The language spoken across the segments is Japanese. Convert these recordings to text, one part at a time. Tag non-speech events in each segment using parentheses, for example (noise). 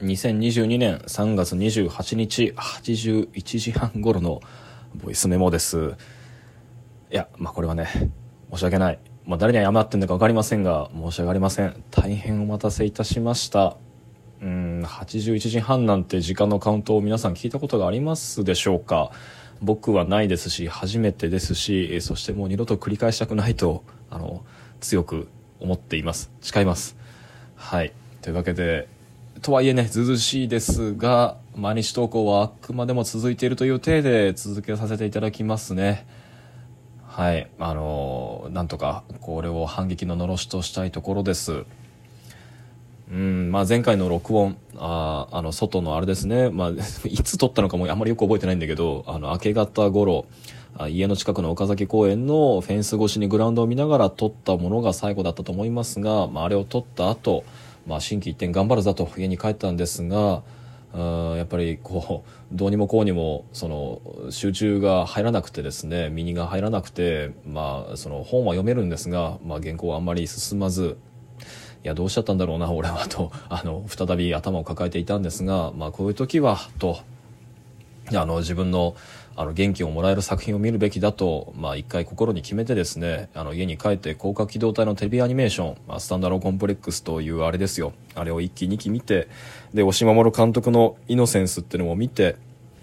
2022年3月28日81時半頃のボイスメモです。いやまあこれはね申し訳ない、まあ、誰に謝ってんのか分かりませんが申し訳ありません。大変お待たせいたしました。うん81時半なんて時間のカウントを皆さん聞いたことがありますでしょうか。僕はないですし初めてですしそしてもう二度と繰り返したくないとあの強く思っています。誓います。はい。というわけでとはいえね、ずずしいですが、毎日投稿はあくまでも続いているという体で続けさせていただきますね。はい。あのー、なんとか、これを反撃ののろしとしたいところです。うん、まあ前回の録音、ああの、外のあれですね、まあ、(laughs) いつ撮ったのかもあんまりよく覚えてないんだけど、あの、明け方頃、家の近くの岡崎公園のフェンス越しにグラウンドを見ながら撮ったものが最後だったと思いますが、まあ、あれを撮った後、まあ、心機一転頑張るぞと家に帰ったんですがあやっぱりこう (laughs) どうにもこうにもその集中が入らなくてですね身が入らなくて、まあ、その本は読めるんですが、まあ、原稿はあんまり進まずいやどうしちゃったんだろうな (laughs) 俺はとあの再び頭を抱えていたんですが、まあ、こういう時はとあの自分のあの元気をもらえる作品を見るべきだと、まあ、一回心に決めてですねあの家に帰って高架機動隊のテレビアニメーション、まあ、スタンダードコンプレックスというあれですよ。あれを1期2期見てで押し守監督の「イノセンス」っていうのも見て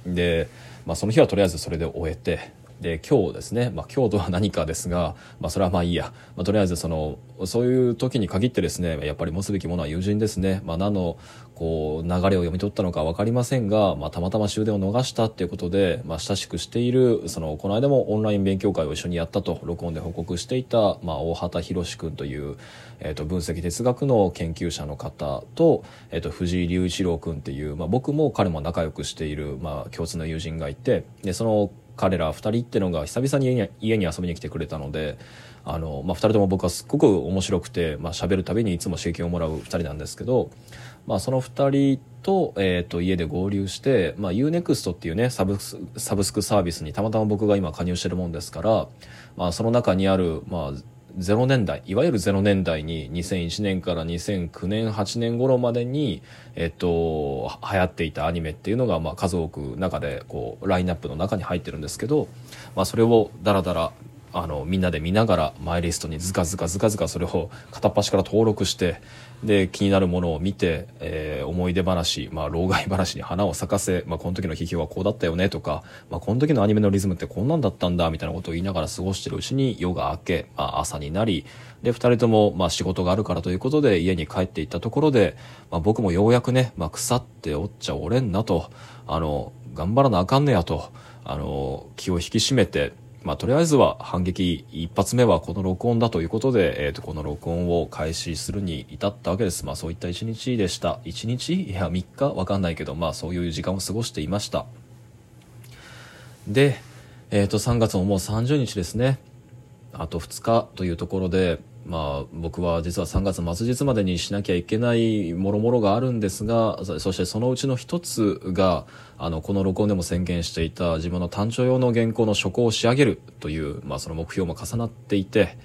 で、まあ、その日はとりあえずそれで終えてで今日ですね、まあ、今日とは何かですが、まあ、それはまあいいや、まあ、とりあえずそのそういう時に限ってですねやっぱり持つべきものは友人ですね、まあ、何のこう流れを読み取ったのか分かりませんが、まあ、たまたま終電を逃したっていうことで、まあ、親しくしているそのこの間もオンライン勉強会を一緒にやったと録音で報告していた、まあ、大畑博君という、えー、と分析哲学の研究者の方と,、えー、と藤井隆一郎君っていう、まあ、僕も彼も仲良くしている、まあ、共通の友人がいてでその彼ら2人ってのが久々に家に遊びに来てくれたのであの、まあ、2人とも僕はすっごく面白くて、まあ、喋るたびにいつも刺激をもらう2人なんですけど、まあ、その2人と,、えー、と家で合流して、まあ、UNEXT っていうねサブスサブスクサービスにたまたま僕が今加入してるもんですから、まあ、その中にある、まあ、0年代いわゆる0年代に2001年から2009年8年頃までに、えっと、流行っていたアニメっていうのが、まあ、数多く中でこうラインナップの中に入ってるんですけど、まあ、それをダラダラあのみんなで見ながらマイリストにずかずかずかずかそれを片っ端から登録してで気になるものを見て、えー、思い出話、まあ、老害話に花を咲かせ、まあ、この時の批評はこうだったよねとか、まあ、この時のアニメのリズムってこんなんだったんだみたいなことを言いながら過ごしてるうちに夜が明け、まあ、朝になりで2人ともまあ仕事があるからということで家に帰っていったところで、まあ、僕もようやくね、まあ、腐っておっちゃおれんなとあの頑張らなあかんねやとあの気を引き締めてまあ、とりあえずは反撃一発目はこの録音だということで、えー、とこの録音を開始するに至ったわけです。まあ、そういった一日でした。一日？いや、3日？わかんないけど、まあ、そういう時間を過ごしていました。で、えっ、ー、と、3月ももう30日ですね。あと2日というところで、まあ、僕は実は3月末日までにしなきゃいけないもろもろがあるんですがそしてそのうちの一つがあのこの録音でも宣言していた自分の単調用の原稿の書稿を仕上げるという、まあ、その目標も重なっていて、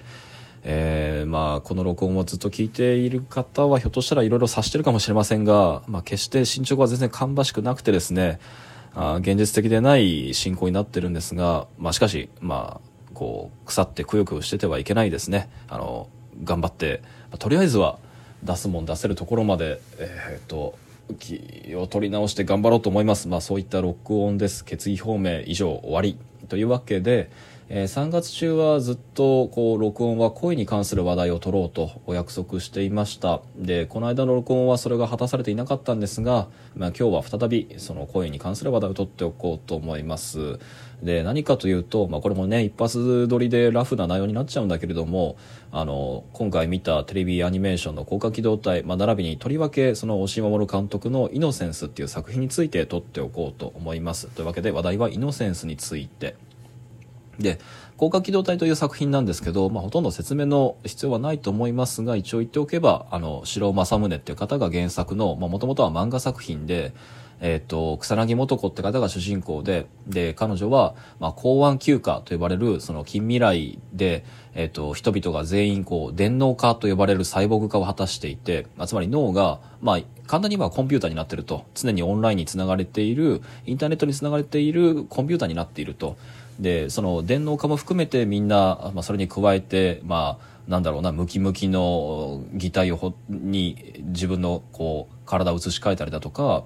えーまあ、この録音をずっと聞いている方はひょっとしたらいろいろ察してるかもしれませんが、まあ、決して進捗は全然芳しくなくてですねあ現実的でない進行になってるんですが、まあ、しかし、まあ、こう腐ってくよくよしててはいけないですね。あの頑張って、まあ、とりあえずは出すもん出せるところまでえー、っと気を取り直して頑張ろうと思います。まあそういった録音です。決意表明以上終わり。というわけでえー、3月中はずっとこう録音は声に関する話題を取ろうとお約束していました。でこの間の録音はそれが果たされていなかったんですが、まあ、今日は再びその声に関する話題を取っておこうと思います。で何かというと、まあ、これもね一発撮りでラフな内容になっちゃうんだけれどもあの今回見たテレビアニメーションの高架機動隊、まあ、並びにとりわけその押井守監督の「イノセンス」っていう作品について撮っておこうと思います。というわけで話題はイノセンスについて。で高架機動隊という作品なんですけど、まあ、ほとんど説明の必要はないと思いますが一応言っておけばあの城正宗っていう方が原作のまあもともとは漫画作品で、えーと、草薙素子って方が主人公でで彼女は、まあ、公安休暇と呼ばれるその近未来で、えーと、人々が全員こう電脳化と呼ばれるサイボーグ化を果たしていて、まあ、つまり脳が、まあ、簡単に言えばコンピューターになってると。常にオンラインにつながれているインターネットにつながれているコンピューターになっていると。でその電脳化も含めてみんな、まあ、それに加えてまあなんだろうなムキムキの擬態をに自分のこう体を移し替えたりだとか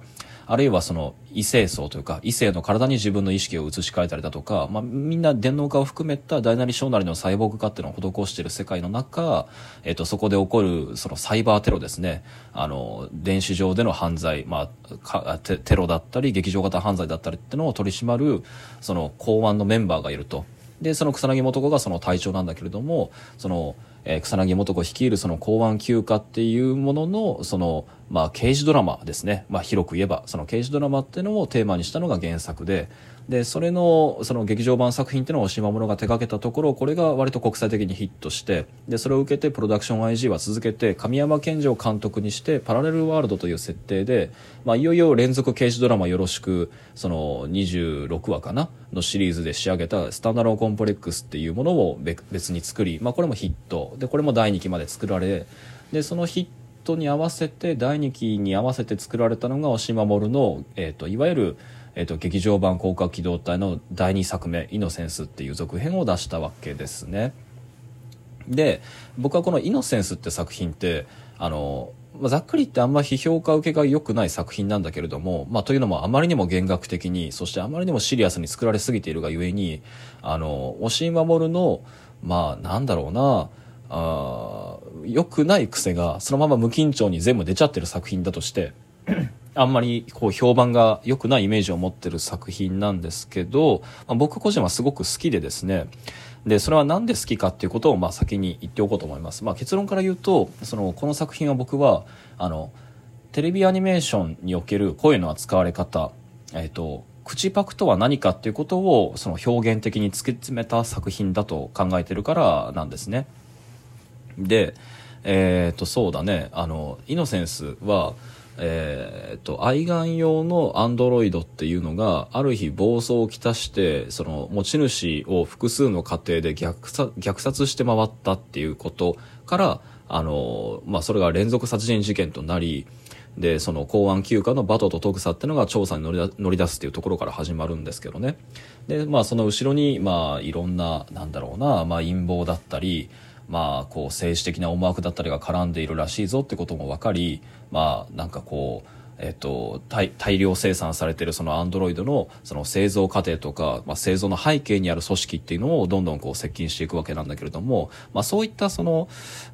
あるいはその異性層というか異性の体に自分の意識を移し替えたりだとか、まあ、みんな電脳化を含めた大なり小なりのサイボーグ化っていうのを施している世界の中、えっと、そこで起こるそのサイバーテロですねあの電子上での犯罪、まあ、テテロだったり劇場型犯罪だったりっていうのを取り締まるその公安のメンバーがいると。でその草薙素子がその隊長なんだけれどもそのえ、草薙素子率いるその公安休暇っていうものの、その、まあ、刑事ドラマですね。まあ、広く言えば、その刑事ドラマっていうのをテーマにしたのが原作で、で、それの、その劇場版作品っていうのを島村が手掛けたところ、これが割と国際的にヒットして、で、それを受けてプロダクション IG は続けて、神山健二を監督にして、パラレルワールドという設定で、まあ、いよいよ連続刑事ドラマよろしく、その26話かな？のシリーズで仕上げたスタンダローコンプレックスっていうものを別に作り、まあ、これもヒット。で、これも第2期まで作られ、で、そのヒットに合わせて、第2期に合わせて作られたのが、押守の、え、ー、と、いわゆる、えーと、劇場版広角機動隊の第2作目「イノセンス」っていう続編を出したわけですね。で僕はこの「イノセンス」って作品ってあの、ま、ざっくり言ってあんま批評家受けが良くない作品なんだけれども、まあ、というのもあまりにも弦楽的にそしてあまりにもシリアスに作られすぎているがゆえにあの押井守のまあなんだろうなあ良くない癖がそのまま無緊張に全部出ちゃってる作品だとして (clears throat) あんまりこう評判が良くないイメージを持ってる作品なんですけど、まあ、僕個人はすごく好きでですねでそれは何で好きかっていうことをまあ先に言っておこうと思います、まあ、結論から言うとそのこの作品は僕はあのテレビアニメーションにおける声の扱われ方、えっ、ー、と口パクとは何かっていうことをその表現的に突き詰めた作品だと考えてるからなんですねでえっ、ー、とそうだねあのイノセンスはえー、っと、愛玩用のアンドロイドっていうのが、ある日暴走をきたして、その持ち主を複数の家庭で虐殺虐殺して回ったっていうことから、あの、まあ、それが連続殺人事件となり、で、その公安休暇のバトとトグサってのが調査に乗り乗り出すっていうところから始まるんですけどね。で、まあ、その後ろに、まあ、いろんな、なんだろうな、まあ、陰謀だったり、まあ、こう政治的な思惑だったりが絡んでいるらしいぞってことも分かり、まあ、なんかこう、えっと、大大量生産されてるそのアンドロイドのその製造過程とか、まあ、製造の背景にある組織っていうのをどんどんこう接近していくわけなんだけれども、まあ、そういったその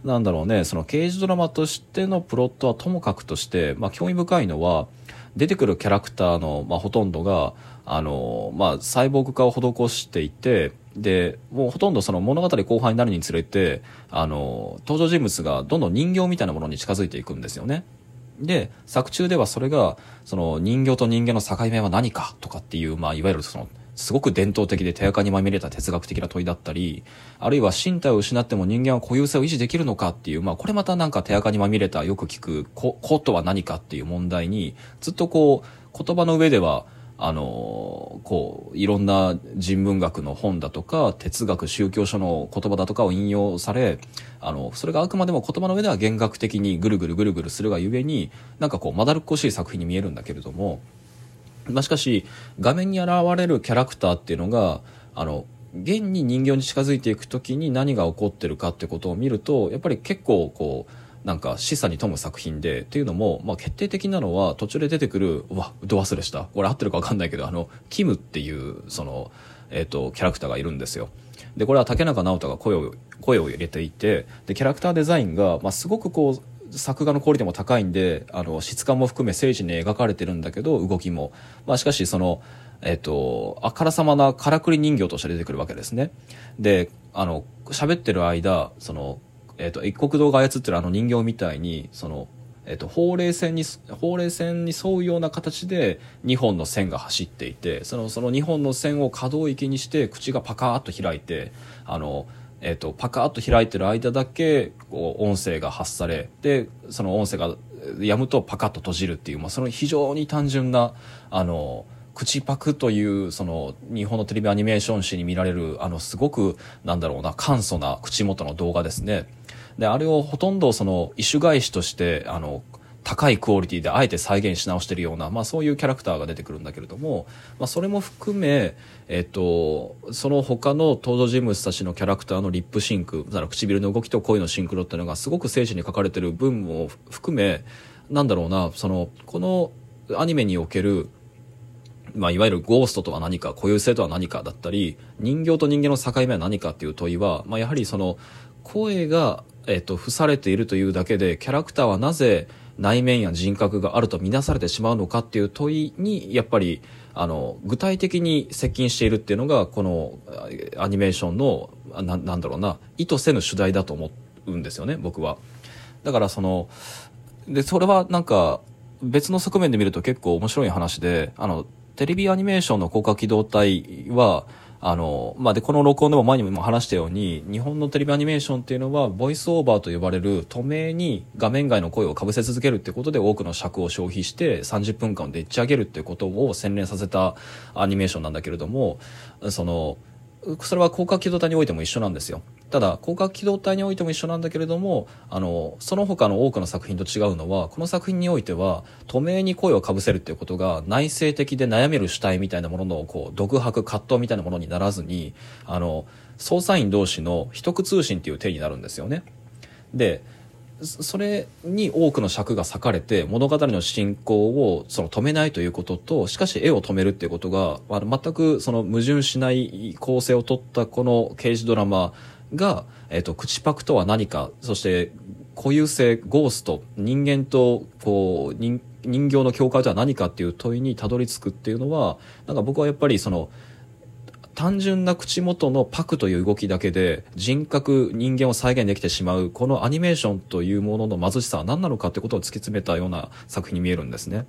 なんだろうねその刑事ドラマとしてのプロットはともかくとして、まあ、興味深いのは出てくるキャラクターの、まあ、ほとんどがあの、まあ、サイボーグ化を施していてでもうほとんどその物語後半になるにつれてあの登場人物がどんどん人形みたいなものに近づいていくんですよね。で作中ではそれがその人形と人間の境目は何かとかっていう、まあ、いわゆるそのすごく伝統的で手垢にまみれた哲学的な問いだったりあるいは身体を失っても人間は固有性を維持できるのかっていう、まあ、これまたなんか手垢にまみれたよく聞く「こ」とは何かっていう問題にずっとこう言葉の上ではあのこういろんな人文学の本だとか哲学宗教書の言葉だとかを引用されあのそれがあくまでも言葉の上では弦楽的にぐるぐるぐるぐるするがゆえになんかこうまだるっこしい作品に見えるんだけれども、まあ、しかし画面に現れるキャラクターっていうのがあの現に人形に近づいていく時に何が起こってるかってことを見るとやっぱり結構こうなんか示唆に富む作品でっていうのも、まあ、決定的なのは途中で出てくるうわど忘れした。これ合ってるか分かんないけどあのキムっていうその、えーと、キャラクターがいるんですよ。でこれは竹中直人が声を声を入れていてでキャラクターデザインが、まあ、すごくこう作画のクオリティも高いんであの質感も含め誠実に描かれてるんだけど動きも、まあ、しかしそのえっ、と、あからさまなからくり人形として出てくるわけですね。で、あの、喋ってる間、その、えっ、ー、と、一国道が操ってるあの人形みたいに、その、えっ、ー、と、法令線に、法令線に沿うような形で2本の線が走っていて、その、その2本の線を可動域にして、口がパカーッと開いて、あの、えっ、と、パカッと開いてる間だけ、こう、音声が発され、で、その音声がやむとパカッと閉じるっていう、まあ、その非常に単純な、あの、口パクというその日本のテレビアニメーション誌に見られるあのすごくなんだろうな簡素な口元の動画ですね。であれをほとんどその異種返しとしてあの高いクオリティであえて再現し直してるような、まあ、そういうキャラクターが出てくるんだけれども、まあ、それも含め、えっと、その他の登場人物たちのキャラクターのリップシンク唇の動きと声のシンクロっていうのがすごく精緻に描かれてる分も含めなんだろうなそのこのアニメにおけるまあ、いわゆるゴーストとは何か固有性とは何かだったり人形と人間の境目は何かっていう問いは、まあ、やはりその声が、えっと、付されているというだけでキャラクターはなぜ内面や人格があると見なされてしまうのかっていう問いにやっぱりあの具体的に接近しているっていうのがこのアニメーションのななんだろうな意図せぬ主題だと思うんですよね僕は。だからそのでそれはなんか別の側面で見ると結構面白い話であのテレビアニメーションの広角機動隊はあの、まあ、で、この録音でも前にも話したように、日本のテレビアニメーションっていうのは、ボイスオーバーと呼ばれる透明に画面外の声をかぶせ続けるってことで多くの尺を消費して30分間でっち上げるってことを洗練させたアニメーションなんだけれども、その、それは広角機動隊においても一緒なんですよ。ただ広角機動隊においても一緒なんだけれどもあのその他の多くの作品と違うのはこの作品においては透明に声をかぶせるっていうことが内省的で悩める主体みたいなもののこう独白葛藤みたいなものにならずにあの捜査員同士の秘匿通信っていう体になるんですよね。でそれに多くの尺が割かれて物語の進行をその止めないということとしかし絵を止めるっていうことが、全くその矛盾しない構成を取ったこの刑事ドラマが、えっ、と、口パクとは何かそして固有性ゴースト人間とこう人人形の境界とは何かっていう問いにたどり着くっていうのはなんか僕はやっぱりその単純な口元のパクという動きだけで人格人間を再現できてしまうこのアニメーションというものの貧しさは何なのかってことを突き詰めたような作品に見えるんですね。